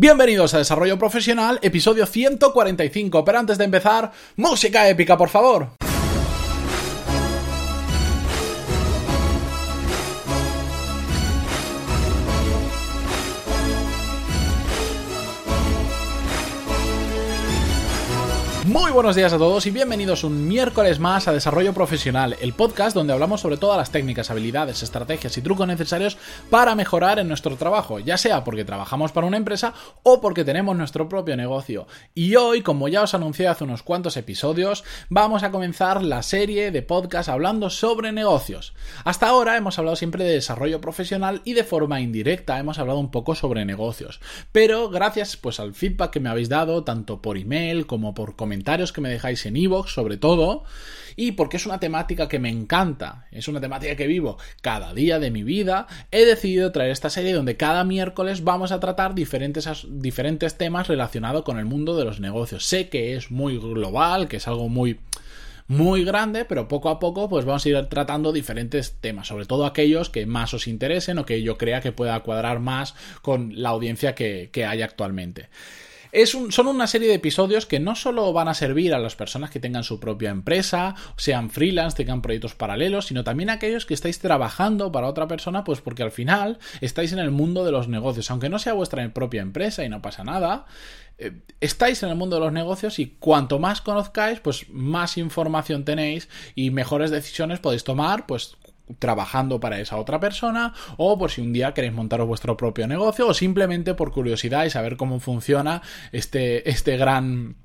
Bienvenidos a Desarrollo Profesional, episodio 145, pero antes de empezar, música épica, por favor. Muy buenos días a todos y bienvenidos un miércoles más a Desarrollo Profesional, el podcast donde hablamos sobre todas las técnicas, habilidades, estrategias y trucos necesarios para mejorar en nuestro trabajo, ya sea porque trabajamos para una empresa o porque tenemos nuestro propio negocio. Y hoy, como ya os anuncié hace unos cuantos episodios, vamos a comenzar la serie de podcast hablando sobre negocios. Hasta ahora hemos hablado siempre de desarrollo profesional y de forma indirecta hemos hablado un poco sobre negocios, pero gracias pues al feedback que me habéis dado tanto por email como por comentarios que me dejáis en iVoox, sobre todo, y porque es una temática que me encanta, es una temática que vivo cada día de mi vida, he decidido traer esta serie donde cada miércoles vamos a tratar diferentes, diferentes temas relacionados con el mundo de los negocios. Sé que es muy global, que es algo muy muy grande, pero poco a poco pues vamos a ir tratando diferentes temas, sobre todo aquellos que más os interesen o que yo crea que pueda cuadrar más con la audiencia que, que hay actualmente son una serie de episodios que no solo van a servir a las personas que tengan su propia empresa, sean freelance, tengan proyectos paralelos, sino también a aquellos que estáis trabajando para otra persona, pues porque al final estáis en el mundo de los negocios, aunque no sea vuestra propia empresa y no pasa nada. Eh, estáis en el mundo de los negocios y cuanto más conozcáis, pues más información tenéis y mejores decisiones podéis tomar, pues trabajando para esa otra persona o por si un día queréis montaros vuestro propio negocio o simplemente por curiosidad y saber cómo funciona este, este gran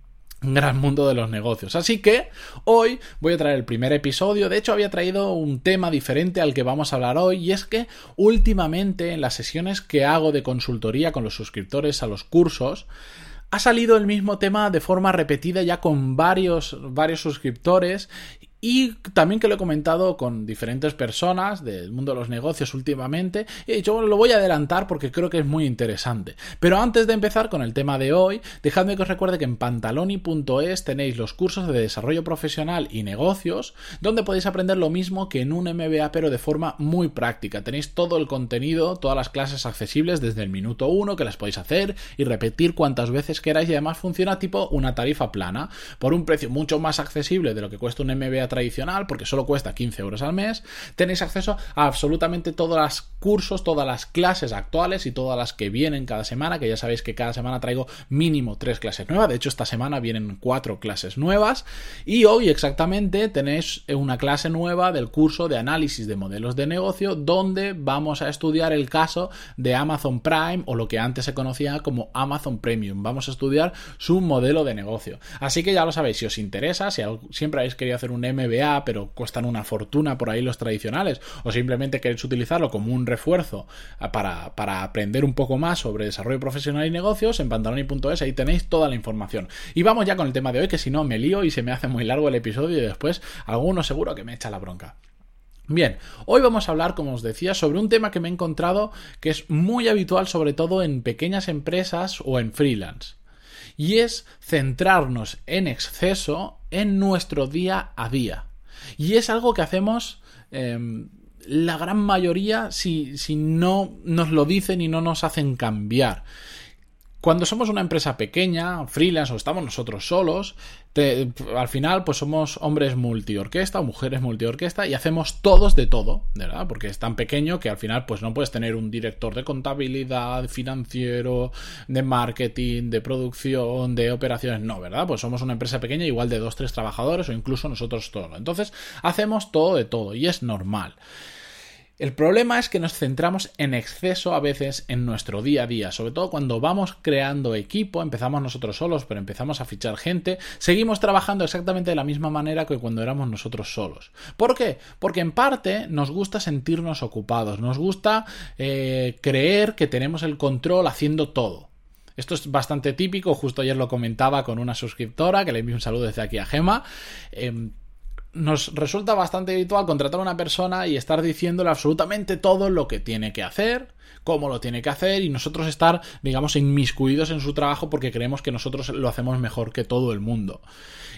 gran mundo de los negocios. Así que hoy voy a traer el primer episodio. De hecho, había traído un tema diferente al que vamos a hablar hoy. Y es que últimamente en las sesiones que hago de consultoría con los suscriptores a los cursos, ha salido el mismo tema de forma repetida ya con varios, varios suscriptores y también que lo he comentado con diferentes personas del mundo de los negocios últimamente. Y he dicho, lo voy a adelantar porque creo que es muy interesante. Pero antes de empezar con el tema de hoy, dejadme que os recuerde que en pantaloni.es tenéis los cursos de desarrollo profesional y negocios, donde podéis aprender lo mismo que en un MBA, pero de forma muy práctica. Tenéis todo el contenido, todas las clases accesibles desde el minuto uno, que las podéis hacer y repetir cuantas veces queráis. Y además funciona tipo una tarifa plana, por un precio mucho más accesible de lo que cuesta un MBA tradicional, porque solo cuesta 15 euros al mes, tenéis acceso a absolutamente todos los cursos, todas las clases actuales y todas las que vienen cada semana, que ya sabéis que cada semana traigo mínimo tres clases nuevas, de hecho esta semana vienen cuatro clases nuevas y hoy exactamente tenéis una clase nueva del curso de análisis de modelos de negocio donde vamos a estudiar el caso de Amazon Prime o lo que antes se conocía como Amazon Premium. Vamos a estudiar su modelo de negocio. Así que ya lo sabéis, si os interesa, si siempre habéis querido hacer un M MBA, pero cuestan una fortuna por ahí los tradicionales, o simplemente queréis utilizarlo como un refuerzo ah, para, para aprender un poco más sobre desarrollo profesional y negocios, en pantaloni.es ahí tenéis toda la información. Y vamos ya con el tema de hoy, que si no me lío y se me hace muy largo el episodio y después alguno seguro que me echa la bronca. Bien, hoy vamos a hablar, como os decía, sobre un tema que me he encontrado que es muy habitual sobre todo en pequeñas empresas o en freelance y es centrarnos en exceso en nuestro día a día. Y es algo que hacemos em, la gran mayoría si, si no nos lo dicen y no nos hacen cambiar. Cuando somos una empresa pequeña, freelance o estamos nosotros solos, al final pues somos hombres multiorquesta o mujeres multiorquesta y hacemos todos de todo, ¿verdad? Porque es tan pequeño que al final pues no puedes tener un director de contabilidad, financiero, de marketing, de producción, de operaciones, no, ¿verdad? Pues somos una empresa pequeña igual de dos, tres trabajadores o incluso nosotros todos. Entonces hacemos todo de todo y es normal. El problema es que nos centramos en exceso a veces en nuestro día a día, sobre todo cuando vamos creando equipo, empezamos nosotros solos, pero empezamos a fichar gente, seguimos trabajando exactamente de la misma manera que cuando éramos nosotros solos. ¿Por qué? Porque en parte nos gusta sentirnos ocupados, nos gusta eh, creer que tenemos el control haciendo todo. Esto es bastante típico, justo ayer lo comentaba con una suscriptora, que le envío un saludo desde aquí a Gema. Em, nos resulta bastante habitual contratar a una persona y estar diciéndole absolutamente todo lo que tiene que hacer cómo lo tiene que hacer y nosotros estar, digamos, inmiscuidos en su trabajo porque creemos que nosotros lo hacemos mejor que todo el mundo.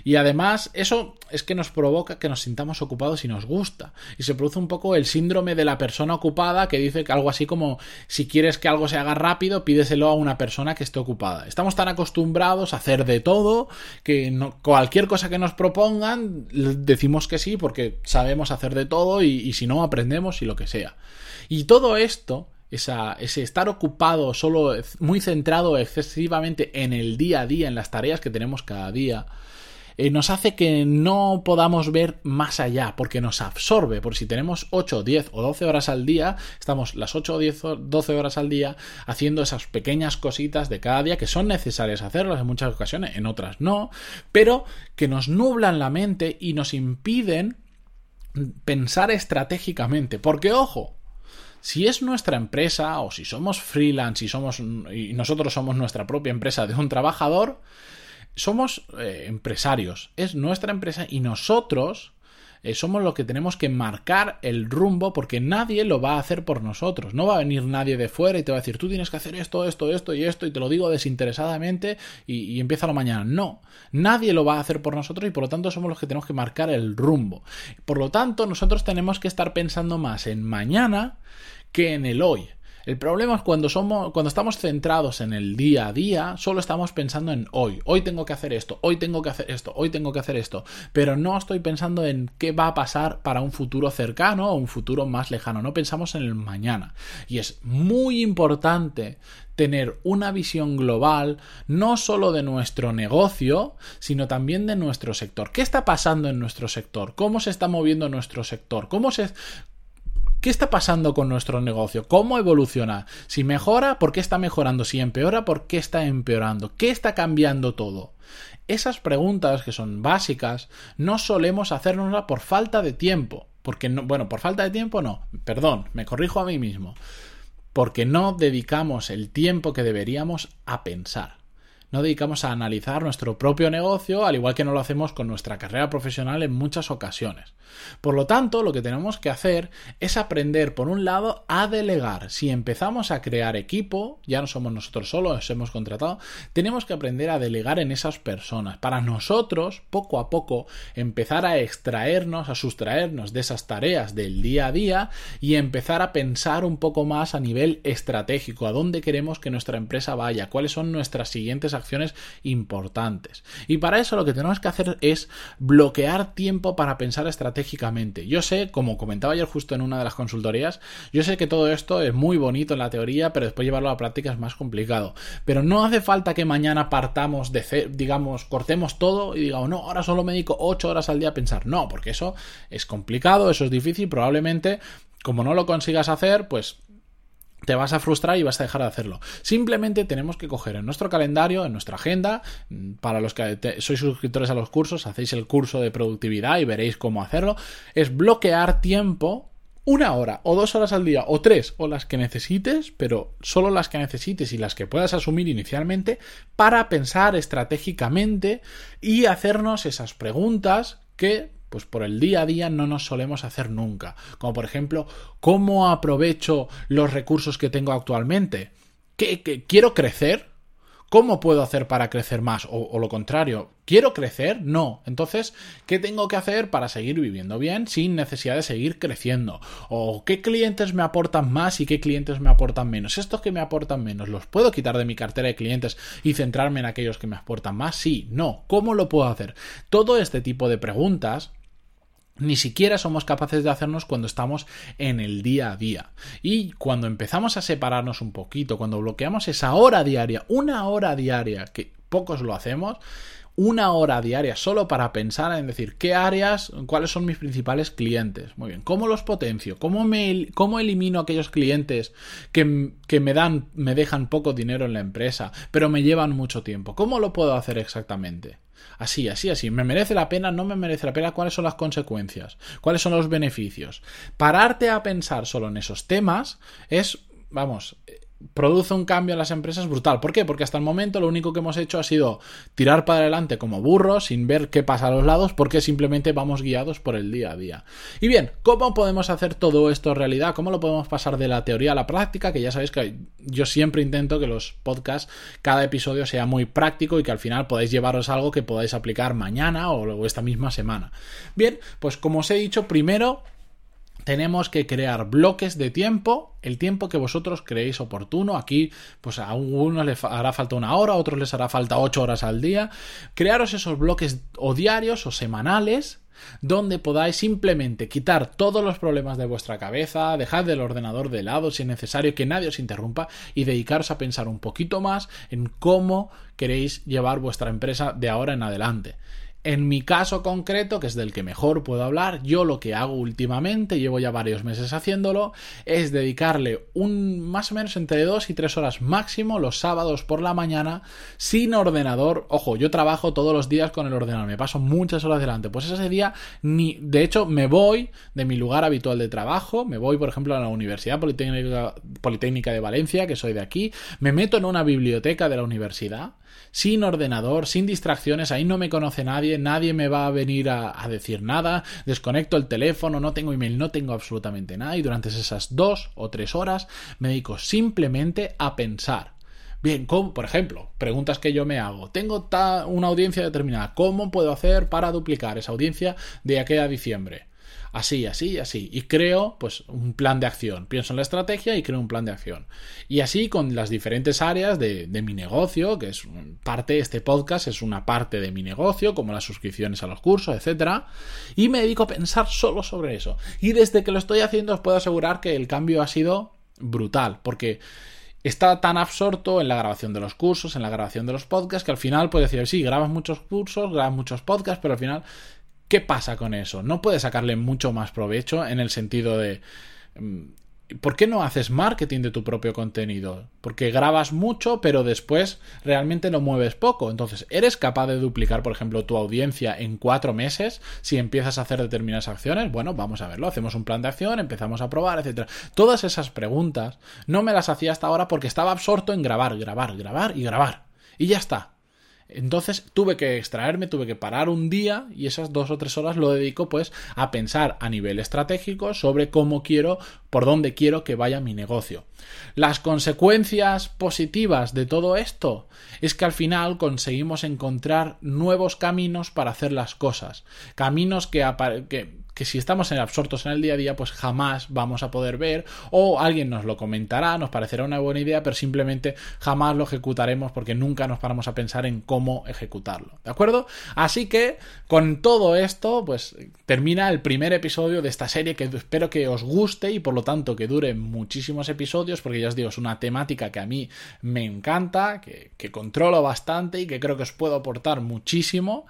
Y además, eso es que nos provoca que nos sintamos ocupados y nos gusta. Y se produce un poco el síndrome de la persona ocupada que dice que algo así como si quieres que algo se haga rápido, pídeselo a una persona que esté ocupada. Estamos tan acostumbrados a hacer de todo que cualquier cosa que nos propongan decimos que sí porque sabemos hacer de todo y si no aprendemos y lo que sea. Y todo esto ese estar ocupado solo muy centrado excesivamente en el día a día, en las tareas que tenemos cada día, eh, nos hace que no podamos ver más allá, porque nos absorbe, por si tenemos 8, 10 o 12 horas al día, estamos las 8, 10 o 12 horas al día haciendo esas pequeñas cositas de cada día que son necesarias hacerlas en muchas ocasiones, en otras no, pero que nos nublan la mente y nos impiden pensar estratégicamente, porque ojo, si es nuestra empresa o si somos freelance y somos y nosotros somos nuestra propia empresa de un trabajador, somos eh, empresarios, es nuestra empresa y nosotros eh, somos los que tenemos que marcar el rumbo porque nadie lo va a hacer por nosotros. No va a venir nadie de fuera y te va a decir tú tienes que hacer esto, esto, esto y esto y te lo digo desinteresadamente y, y empieza la mañana. No, nadie lo va a hacer por nosotros y por lo tanto somos los que tenemos que marcar el rumbo. Por lo tanto, nosotros tenemos que estar pensando más en mañana que en el hoy. El problema es cuando somos, cuando estamos centrados en el día a día, solo estamos pensando en hoy. Hoy tengo que hacer esto, hoy tengo que hacer esto, hoy tengo que hacer esto. Pero no estoy pensando en qué va a pasar para un futuro cercano o un futuro más lejano. No pensamos en el mañana. Y es muy importante tener una visión global no solo de nuestro negocio, sino también de nuestro sector. ¿Qué está pasando en nuestro sector? ¿Cómo se está moviendo nuestro sector? ¿Cómo se ¿Qué está pasando con nuestro negocio? ¿Cómo evoluciona? Si mejora, ¿por qué está mejorando? Si empeora, ¿por qué está empeorando? ¿Qué está cambiando todo? Esas preguntas que son básicas no solemos hacernoslas por falta de tiempo. Porque no, bueno, por falta de tiempo no, perdón, me corrijo a mí mismo. Porque no dedicamos el tiempo que deberíamos a pensar no dedicamos a analizar nuestro propio negocio, al igual que no lo hacemos con nuestra carrera profesional en muchas ocasiones. Por lo tanto, lo que tenemos que hacer es aprender, por un lado, a delegar. Si empezamos a crear equipo, ya no somos nosotros solos, hemos contratado, tenemos que aprender a delegar en esas personas. Para nosotros, poco a poco, empezar a extraernos, a sustraernos de esas tareas del día a día y empezar a pensar un poco más a nivel estratégico, a dónde queremos que nuestra empresa vaya, cuáles son nuestras siguientes acciones importantes. Y para eso lo que tenemos que hacer es bloquear tiempo para pensar estratégicamente. Yo sé, como comentaba ayer justo en una de las consultorías, yo sé que todo esto es muy bonito en la teoría, pero después llevarlo a la práctica es más complicado. Pero no hace falta que mañana partamos de, digamos, cortemos todo y digamos, no, ahora solo me dedico 8 horas al día a pensar. No, porque eso es complicado, eso es difícil, probablemente como no lo consigas hacer, pues te vas a frustrar y vas a dejar de hacerlo. Simplemente tenemos que coger en nuestro calendario, en nuestra agenda, mm, para los que sois suscriptores a los cursos, hacéis el curso de productividad y veréis cómo hacerlo, es bloquear tiempo una hora o dos horas al día o tres o las que necesites, pero solo las que necesites y las que puedas asumir inicialmente para pensar estratégicamente y hacernos esas preguntas que pues por el día a día no nos solemos hacer nunca. Como por ejemplo, ¿cómo aprovecho los recursos que tengo actualmente? ¿Qué, quiero crecer? ¿Cómo puedo hacer para crecer más? O, lo contrario, ¿quiero crecer? No. Entonces, ¿qué tengo que hacer para seguir viviendo bien sin necesidad de seguir creciendo? ¿O qué clientes me aportan más y qué clientes me aportan menos? Estos que me aportan menos, ¿los puedo quitar de mi cartera de clientes y centrarme en aquellos que me aportan más? Sí, no. ¿Cómo lo puedo hacer? Todo este tipo de preguntas ni siquiera somos capaces de hacernos cuando estamos en el día a día. Y cuando empezamos a separarnos un poquito, cuando bloqueamos esa hora diaria, una hora diaria, que pocos lo hacemos, una hora diaria solo para pensar en decir qué áreas, cuáles son mis principales clientes. Muy bien, ¿cómo los potencio? ¿Cómo, me, cómo elimino aquellos clientes que, que, me dan, me dejan poco dinero en la empresa, pero me llevan mucho tiempo? ¿Cómo lo puedo hacer exactamente? Así, así, así. ¿Me merece la pena? ¿No me merece la pena? ¿Cuáles son las consecuencias? ¿Cuáles son los beneficios? Pararte a pensar solo en esos temas es, vamos, produce un cambio en las empresas brutal. ¿Por qué? Porque hasta el momento lo único que hemos hecho ha sido tirar para adelante como burros sin ver qué pasa a los lados porque simplemente vamos guiados por el día a día. Y bien, ¿cómo podemos hacer todo esto realidad? ¿Cómo lo podemos pasar de la teoría a la práctica? Que ya sabéis que yo siempre intento que los podcasts, cada episodio sea muy práctico y que al final podáis llevaros algo que podáis aplicar mañana o esta misma semana. Bien, pues como os he dicho, primero tenemos que crear bloques de tiempo, el tiempo que vosotros creéis oportuno. Aquí, pues a unos les hará falta una hora, a otros les hará falta ocho horas al día. Crearos esos bloques o diarios o semanales donde podáis simplemente quitar todos los problemas de vuestra cabeza, dejar el ordenador de lado si es necesario, que nadie os interrumpa y dedicaros a pensar un poquito más en cómo queréis llevar vuestra empresa de ahora en adelante. En mi caso concreto, que es del que mejor puedo hablar, yo lo que hago últimamente, llevo ya varios meses haciéndolo, es dedicarle un más o menos entre dos y tres horas máximo los sábados por la mañana sin ordenador. Ojo, yo trabajo todos los días con el ordenador, me paso muchas horas delante. Pues ese día ni, de hecho, me voy de mi lugar habitual de trabajo, me voy, por ejemplo, a la Universidad Politécnica, Politécnica de Valencia, que soy de aquí, me meto en una biblioteca de la universidad sin ordenador, sin distracciones, ahí no me conoce nadie, nadie me va a venir a, decir nada, desconecto el teléfono, no tengo email, no tengo absolutamente nada y durante esas dos o tres horas me dedico simplemente a pensar. Bien, ¿cómo? Por ejemplo, preguntas que yo me hago. Tengo una audiencia determinada. ¿Cómo puedo hacer para duplicar esa audiencia de aquí a diciembre? Así, así, así. Y creo, pues, un plan de acción. Pienso en la estrategia y creo un plan de acción. Y así con las diferentes áreas de, mi negocio, que es parte, este podcast es una parte de mi negocio, como las suscripciones a los cursos, etcétera. Y me dedico a pensar solo sobre eso. Y desde que lo estoy haciendo os puedo asegurar que el cambio ha sido brutal, porque está tan absorto en la grabación de los cursos, en la grabación de los podcasts, que al final puede decir, sí, grabas muchos cursos, grabas muchos podcasts, pero al final ¿Qué pasa con eso? No puedes sacarle mucho más provecho en el sentido de... Mm, ¿Por qué no haces marketing de tu propio contenido? Porque grabas mucho, pero después realmente lo mueves poco. Entonces, ¿eres capaz de duplicar, por ejemplo, tu audiencia en cuatro meses si empiezas a hacer determinadas acciones? Bueno, vamos a verlo. Hacemos un plan de acción, empezamos a probar, etc. Todas esas preguntas no me las hacía hasta ahora porque estaba absorto en grabar, grabar, grabar y grabar. Y ya está. Entonces tuve que extraerme, tuve que parar un día y esas dos o tres horas lo dedico pues a pensar a nivel estratégico sobre cómo quiero, por dónde quiero que vaya mi negocio. Las consecuencias positivas de todo esto es que al final conseguimos encontrar nuevos caminos para hacer las cosas, caminos que, que que si estamos absortos en el día a día, pues jamás vamos a poder ver, o alguien nos lo comentará, nos parecerá una buena idea, pero simplemente jamás lo ejecutaremos porque nunca nos paramos a pensar en cómo ejecutarlo. ¿De acuerdo? Así que con todo esto, pues termina el primer episodio de esta serie que espero que os guste y por lo tanto que dure muchísimos episodios, porque ya os digo, es una temática que a mí me encanta, que, que controlo bastante y que creo que os puedo aportar muchísimo.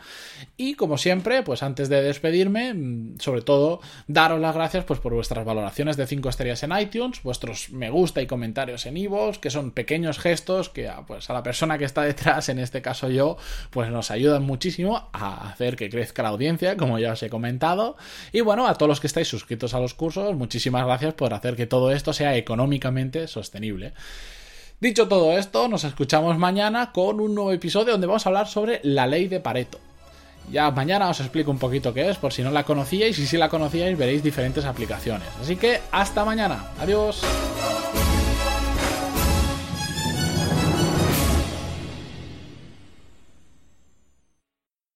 Y como siempre, pues antes de despedirme, sobre sobre todo daros las gracias pues por vuestras valoraciones de 5 estrellas en iTunes, vuestros me gusta y comentarios en iVoox, que son pequeños gestos que pues a la persona que está detrás, en este caso yo, pues nos ayudan muchísimo a hacer que crezca la audiencia, como ya os he comentado. Y bueno, a todos los que estáis suscritos a los cursos, muchísimas gracias por hacer que todo esto sea económicamente sostenible. Dicho todo esto, nos escuchamos mañana con un nuevo episodio donde vamos a hablar sobre la ley de Pareto. Ya mañana os explico un poquito qué es, por si no la conocíais, y si la conocíais veréis diferentes aplicaciones. Así que hasta mañana. Adiós.